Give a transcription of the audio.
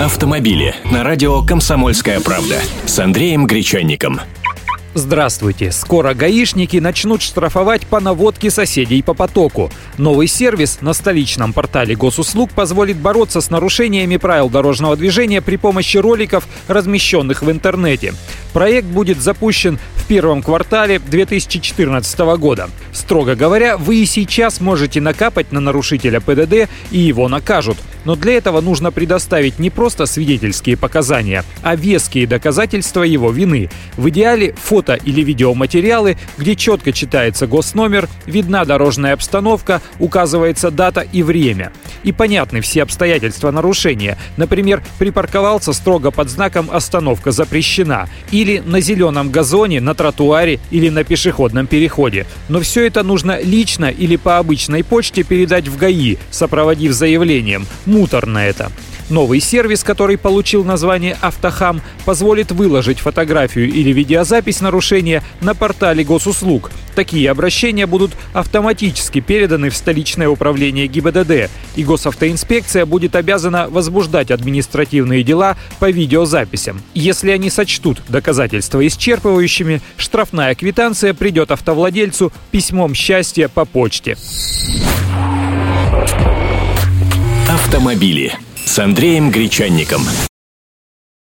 Автомобили на радио «Комсомольская правда» с Андреем Гречанником. Здравствуйте! Скоро гаишники начнут штрафовать по наводке соседей по потоку. Новый сервис на столичном портале госуслуг позволит бороться с нарушениями правил дорожного движения при помощи роликов, размещенных в интернете. Проект будет запущен первом квартале 2014 года. Строго говоря, вы и сейчас можете накапать на нарушителя ПДД и его накажут. Но для этого нужно предоставить не просто свидетельские показания, а веские доказательства его вины. В идеале фото или видеоматериалы, где четко читается госномер, видна дорожная обстановка, указывается дата и время. И понятны все обстоятельства нарушения. Например, припарковался строго под знаком «Остановка запрещена» или на зеленом газоне, на тротуаре или на пешеходном переходе. Но все это нужно лично или по обычной почте передать в ГАИ, сопроводив заявлением. Муторно это. Новый сервис, который получил название «Автохам», позволит выложить фотографию или видеозапись нарушения на портале госуслуг. Такие обращения будут автоматически переданы в столичное управление ГИБДД, и госавтоинспекция будет обязана возбуждать административные дела по видеозаписям. Если они сочтут доказательства исчерпывающими, штрафная квитанция придет автовладельцу письмом счастья по почте. Автомобили с Андреем Гречанником.